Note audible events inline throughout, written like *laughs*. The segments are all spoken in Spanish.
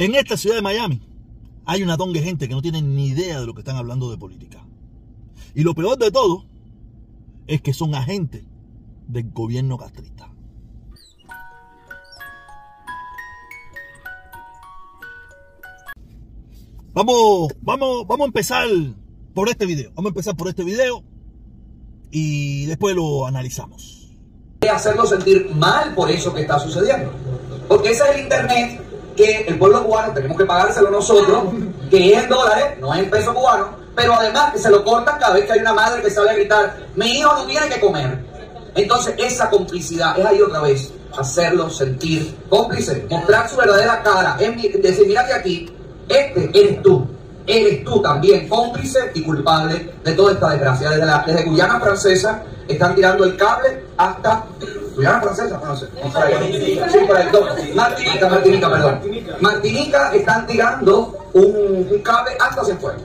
En esta ciudad de Miami hay una tonga de gente que no tiene ni idea de lo que están hablando de política. Y lo peor de todo es que son agentes del gobierno castrista. Vamos, vamos, vamos a empezar por este video. Vamos a empezar por este video y después lo analizamos. Hacerlo sentir mal por eso que está sucediendo. Porque ese es el internet que el pueblo cubano tenemos que pagárselo nosotros, que es en dólares, no es en peso cubano, pero además que se lo cortan cada vez que hay una madre que sale a gritar, mi hijo no tiene que comer. Entonces esa complicidad es ahí otra vez, hacerlo sentir cómplice, mostrar su verdadera cara, es decir, mira que aquí este eres tú. Eres tú también cómplice y culpable de toda esta desgracia. Desde, la, desde Guyana Francesa están tirando el cable hasta No sé. Sí, Martinica, Martinica, perdón. Martinica están tirando un, un cable hasta hacia afuera.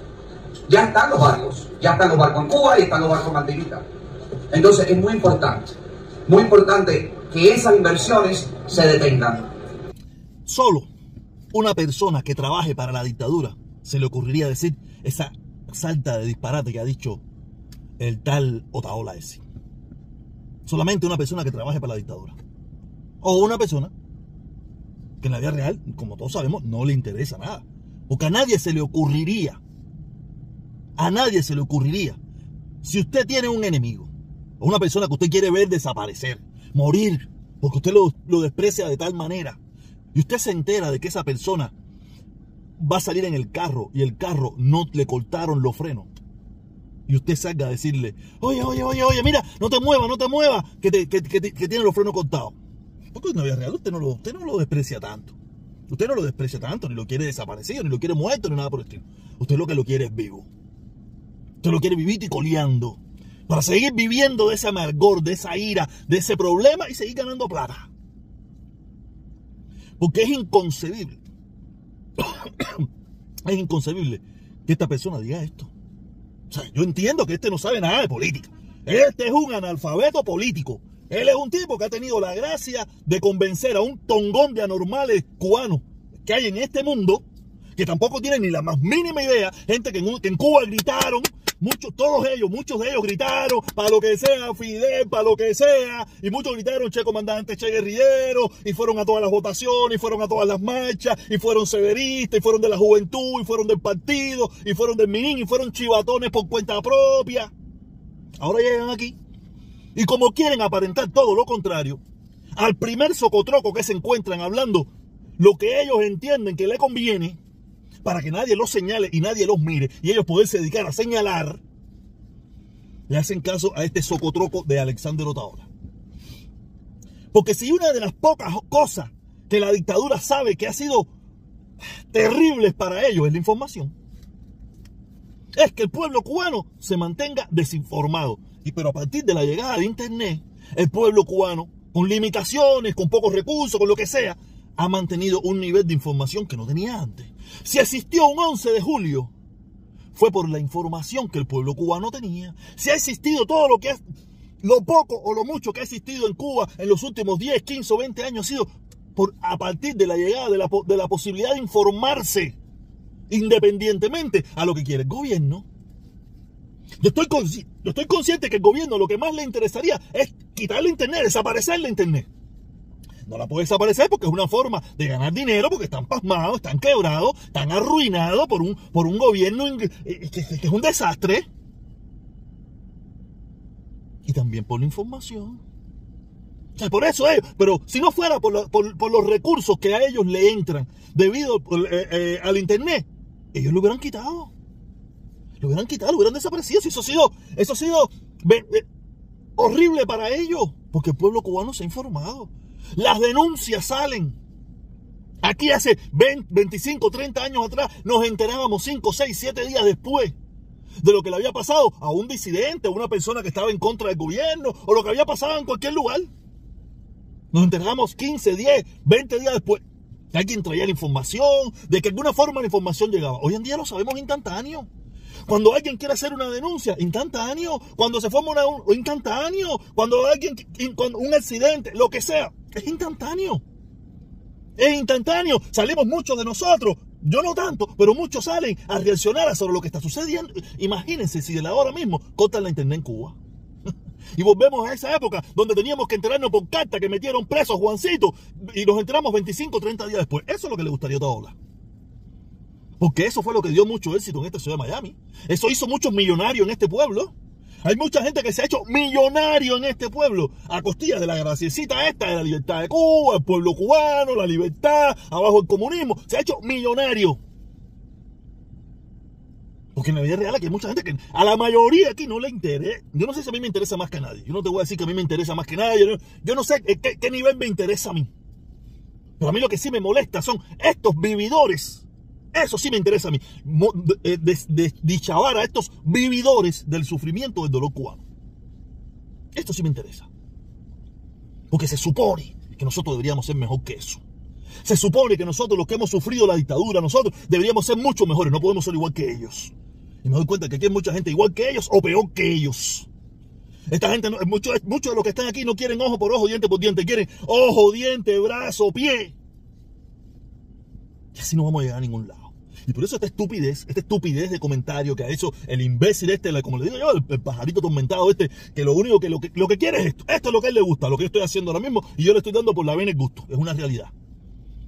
Ya están los barcos. Ya están los barcos en Cuba y están los barcos en Martinica. Entonces es muy importante, muy importante que esas inversiones se detengan. Solo una persona que trabaje para la dictadura se le ocurriría decir esa salta de disparate que ha dicho el tal Otaola ese. Solamente una persona que trabaje para la dictadura. O una persona que en la vida real, como todos sabemos, no le interesa nada. Porque a nadie se le ocurriría, a nadie se le ocurriría, si usted tiene un enemigo, o una persona que usted quiere ver desaparecer, morir, porque usted lo, lo desprecia de tal manera, y usted se entera de que esa persona va a salir en el carro y el carro no le cortaron los frenos. Y usted salga a decirle, oye, oye, oye, oye, mira, no te muevas, no te muevas, que, tiene los frenos cortados. Porque no es real, usted no, lo, usted no lo desprecia tanto. Usted no lo desprecia tanto, ni lo quiere desaparecido, ni lo quiere muerto, ni nada por el estilo. Usted lo que lo quiere es vivo. Usted lo quiere vivir y coleando. Para seguir viviendo de ese amargor, de esa ira, de ese problema y seguir ganando plata. Porque es inconcebible. *coughs* es inconcebible que esta persona diga esto. Sea, yo entiendo que este no sabe nada de política. Este es un analfabeto político. Él es un tipo que ha tenido la gracia de convencer a un tongón de anormales cubanos que hay en este mundo, que tampoco tienen ni la más mínima idea, gente que en, que en Cuba gritaron muchos, todos ellos, muchos de ellos gritaron para lo que sea, Fidel, para lo que sea, y muchos gritaron Che Comandante, Che Guerrillero, y fueron a todas las votaciones, y fueron a todas las marchas, y fueron severistas, y fueron de la juventud, y fueron del partido, y fueron del Minín, y fueron chivatones por cuenta propia. Ahora llegan aquí, y como quieren aparentar todo lo contrario, al primer socotroco que se encuentran hablando lo que ellos entienden que le conviene, para que nadie los señale y nadie los mire y ellos poderse dedicar a señalar, le hacen caso a este socotroco de Alexander Otaola. Porque si una de las pocas cosas que la dictadura sabe que ha sido terribles para ellos es la información, es que el pueblo cubano se mantenga desinformado. Y pero a partir de la llegada de Internet, el pueblo cubano, con limitaciones, con pocos recursos, con lo que sea, ha mantenido un nivel de información que no tenía antes. Si existió un 11 de julio, fue por la información que el pueblo cubano tenía. Si ha existido todo lo que es, lo poco o lo mucho que ha existido en Cuba en los últimos 10, 15 o 20 años ha sido por, a partir de la llegada de la, de la posibilidad de informarse independientemente a lo que quiere el gobierno. Yo estoy, yo estoy consciente que el gobierno lo que más le interesaría es quitarle internet, desaparecer la internet no la puede desaparecer porque es una forma de ganar dinero, porque están pasmados, están quebrados, están arruinados por un, por un gobierno eh, que, es un desastre. Y también por la información. O sea, por eso ellos, pero si no fuera por, los recursos que a ellos le entran debido eh, eh, al internet, ellos lo hubieran quitado. Lo hubieran quitado, lo hubieran desaparecido. Eso ha sido, eso ha sido horrible para ellos, porque el pueblo cubano se ha informado. Las denuncias salen. Aquí hace 20, 25, 30 años atrás nos enterábamos 5, 6, 7 días después de lo que le había pasado a un disidente, a una persona que estaba en contra del gobierno, o lo que había pasado en cualquier lugar. Nos enterábamos 15, 10, 20 días después. Alguien traía la información, de que de alguna forma la información llegaba. Hoy en día lo sabemos instantáneo. Cuando alguien quiere hacer una denuncia, instantáneo. Cuando se forma una, instantáneo. Cuando alguien, cuando un accidente, lo que sea, es instantáneo. Es instantáneo. Salimos muchos de nosotros. Yo no tanto, pero muchos salen a reaccionar sobre lo que está sucediendo. Imagínense si de la hora mismo cortan la internet en Cuba. *laughs* Y volvemos a esa época donde teníamos que enterarnos por carta que metieron presos Juancito y nos enteramos 25 o 30 días después. Eso es lo que le gustaría a Otaola. Porque eso fue lo que dio mucho éxito en esta ciudad de Miami. Eso hizo muchos millonarios en este pueblo. Hay mucha gente que se ha hecho millonario en este pueblo a costillas de la graciecita esta de la libertad de Cuba, el pueblo cubano, la libertad, abajo el comunismo. Se ha hecho millonario. Porque en la vida real aquí hay mucha gente que a la mayoría aquí no le interesa. Yo no sé si a mí me interesa más que nadie. Yo no te voy a decir que a mí me interesa más que nadie. Yo no, sé qué nivel me interesa a mí. Pero a mí lo que sí me molesta son estos vividores eso sí me interesa a mí. Desdichabar a estos vividores del sufrimiento del dolor cubano. Esto sí me interesa. Porque se supone que nosotros deberíamos ser mejor que eso. Se supone que nosotros, los que hemos sufrido la dictadura, nosotros deberíamos ser mucho mejores. No podemos ser igual que ellos. Y me doy cuenta que aquí hay mucha gente igual que ellos o peor que ellos. Esta gente, muchos mucho de los que están aquí no quieren ojo por ojo, diente por diente. Quieren ojo, diente, brazo, pie. Y así no vamos a llegar a ningún lado. Y por eso esta estupidez, esta estupidez de comentario que ha hecho el imbécil este, como le digo yo, el, pajarito tormentado este, que lo único que lo, que lo que quiere es esto. Esto es lo que a él le gusta, lo que yo estoy haciendo ahora mismo, y yo le estoy dando por la vena el gusto. Es una realidad.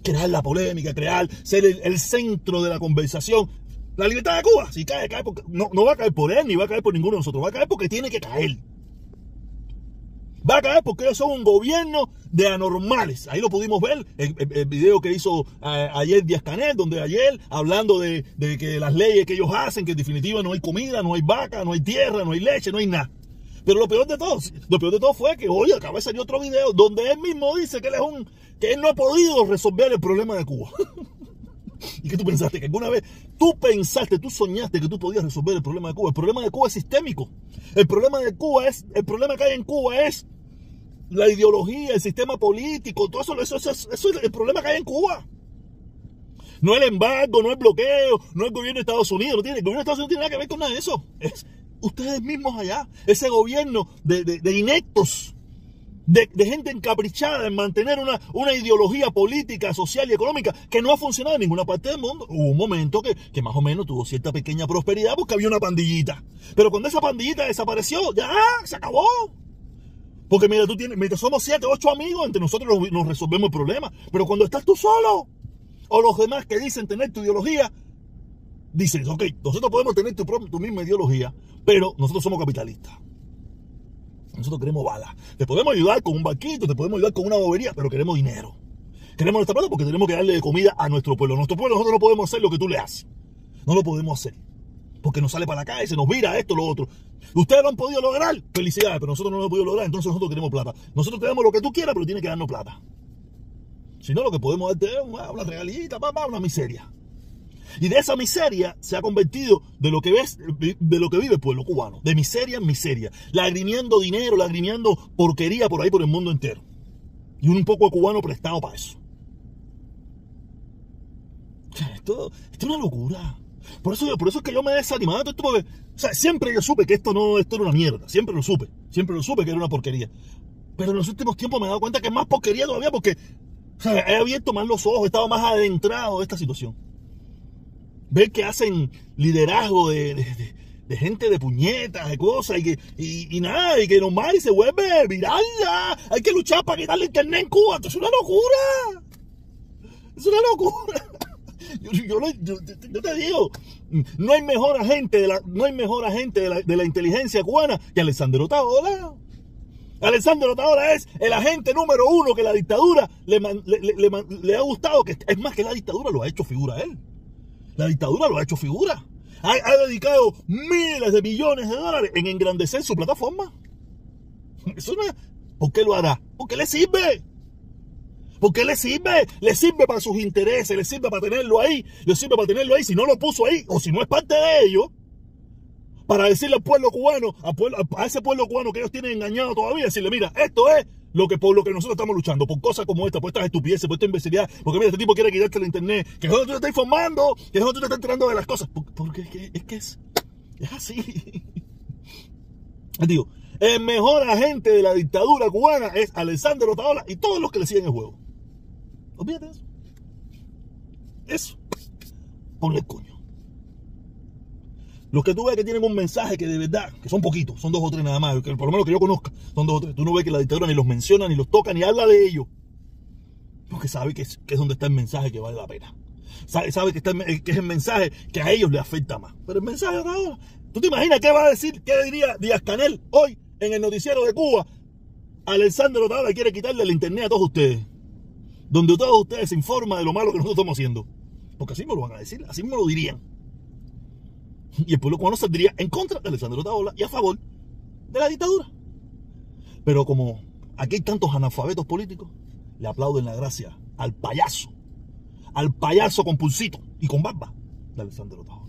Crear la polémica, crear, ser el, centro de la conversación. La libertad de Cuba, si cae, cae no, no va a caer por él, ni va a caer por ninguno de nosotros, va a caer porque tiene que caer. Va a caer porque ellos son un gobierno de anormales. Ahí lo pudimos ver, el, video que hizo eh, ayer Díaz Canel, donde ayer hablando de, que las leyes que ellos hacen, que en definitiva no hay comida, no hay vaca, no hay tierra, no hay leche, no hay nada. Pero lo peor de todo, lo peor de todo fue que hoy acaba de salir otro video donde él mismo dice que él es un, que él no ha podido resolver el problema de Cuba. *laughs* ¿Y qué tú pensaste? Que alguna vez tú pensaste, tú soñaste que tú podías resolver el problema de Cuba. El problema de Cuba es sistémico. El problema de Cuba es, el problema que hay en Cuba es la ideología, el sistema político, todo eso, eso, eso, es el problema que hay en Cuba. No el embargo, no el bloqueo, no el gobierno de Estados Unidos, no tiene, el gobierno de Estados Unidos no tiene nada que ver con nada de eso. Es ustedes mismos allá, ese gobierno de, de, inectos, de, gente encaprichada en mantener una, una, ideología política, social y económica que no ha funcionado en ninguna parte del mundo. Hubo un momento que, que, más o menos tuvo cierta pequeña prosperidad porque había una pandillita. Pero cuando esa pandillita desapareció, ya se acabó. Porque mira, tú tienes, mira, somos siete, ocho amigos, entre nosotros nos, resolvemos el problema. Pero cuando estás tú solo, o los demás que dicen tener tu ideología, dicen, ok, nosotros podemos tener tu, tu misma ideología, pero nosotros somos capitalistas. Nosotros queremos balas. Te podemos ayudar con un barquito, te podemos ayudar con una bobería, pero queremos dinero. Queremos nuestra plata porque tenemos que darle comida a nuestro pueblo. Nuestro pueblo nosotros no podemos hacer lo que tú le haces. No lo podemos hacer porque nos sale para la calle, se nos vira esto, lo otro. Ustedes lo han podido lograr, felicidades, pero nosotros no lo hemos podido lograr, entonces nosotros queremos plata. Nosotros tenemos lo que tú quieras, pero tienes que darnos plata. Si no, lo que podemos darte es una, regalita, una miseria. Y de esa miseria se ha convertido de lo que ves, de lo que vive el pueblo cubano, de miseria en miseria, lagrimiendo dinero, lagrimiendo porquería por ahí por el mundo entero. Y un poco cubano prestado para eso. Esto es una locura. Por eso, por eso es que yo me he desanimado. Esto porque, o sea, siempre yo supe que esto no esto era una mierda. Siempre lo supe. Siempre lo supe que era una porquería. Pero en los últimos tiempos me he dado cuenta que es más porquería todavía porque he abierto más los ojos, he estado más adentrado de esta situación. Ver que hacen liderazgo de, gente de puñetas, de cosas, y que y, nada, y que nomás y se vuelve viral. Hay que luchar para quitarle internet en Cuba. Es una locura. Es una locura. Yo, te digo, no hay mejor agente de la, no hay mejor agente de la, inteligencia cubana que Alessandro Otaola. Alessandro Otaola es el agente número uno que la dictadura le, ha gustado. Que, es más que la dictadura lo ha hecho figura él. La dictadura lo ha hecho figura. Ha, dedicado miles de millones de dólares en engrandecer su plataforma. Eso no ¿Por qué lo hará? Porque le sirve. Porque le sirve, le sirve para sus intereses, le sirve para tenerlo ahí, le sirve para tenerlo ahí. Si no lo puso ahí, o si no es parte de ello, para decirle al pueblo cubano, a, ese pueblo cubano que ellos tienen engañado todavía, decirle, mira, esto es lo que por lo que nosotros estamos luchando, por cosas como esta, por estas estupideces, por esta imbecilidad, porque mira, este tipo quiere quitarte la internet, que nosotros te está informando, que nosotros te está enterando de las cosas, porque es que es, que es, es así. *laughs* Digo, el mejor agente de la dictadura cubana es Alessandro Otaola y todos los que le siguen el juego. Olvídate eso. Eso. Ponle el coño. Los que tú ves que tienen un mensaje que de verdad, que son poquitos, son dos o tres nada más, por lo menos que yo conozca, son dos o tres. Tú no ves que la dictadura ni los menciona, ni los toca, ni habla de ellos. Porque sabe que es, que es donde está el mensaje que vale la pena. Sabe, sabe que, es el mensaje que a ellos les afecta más. Pero el mensaje ahora, ¿tú te imaginas qué va a decir, qué diría Díaz Canel hoy en el noticiero de Cuba? Alessandro Otaola quiere quitarle el internet a todos ustedes. Donde todos ustedes se informan de lo malo que nosotros estamos haciendo. Porque así me lo van a decir, así me lo dirían. Y el pueblo cubano saldría en contra de Alessandro Otaola y a favor de la dictadura. Pero como aquí hay tantos analfabetos políticos, le aplauden la gracia al payaso, al payaso con pulsito y con barba de Alessandro Otaola.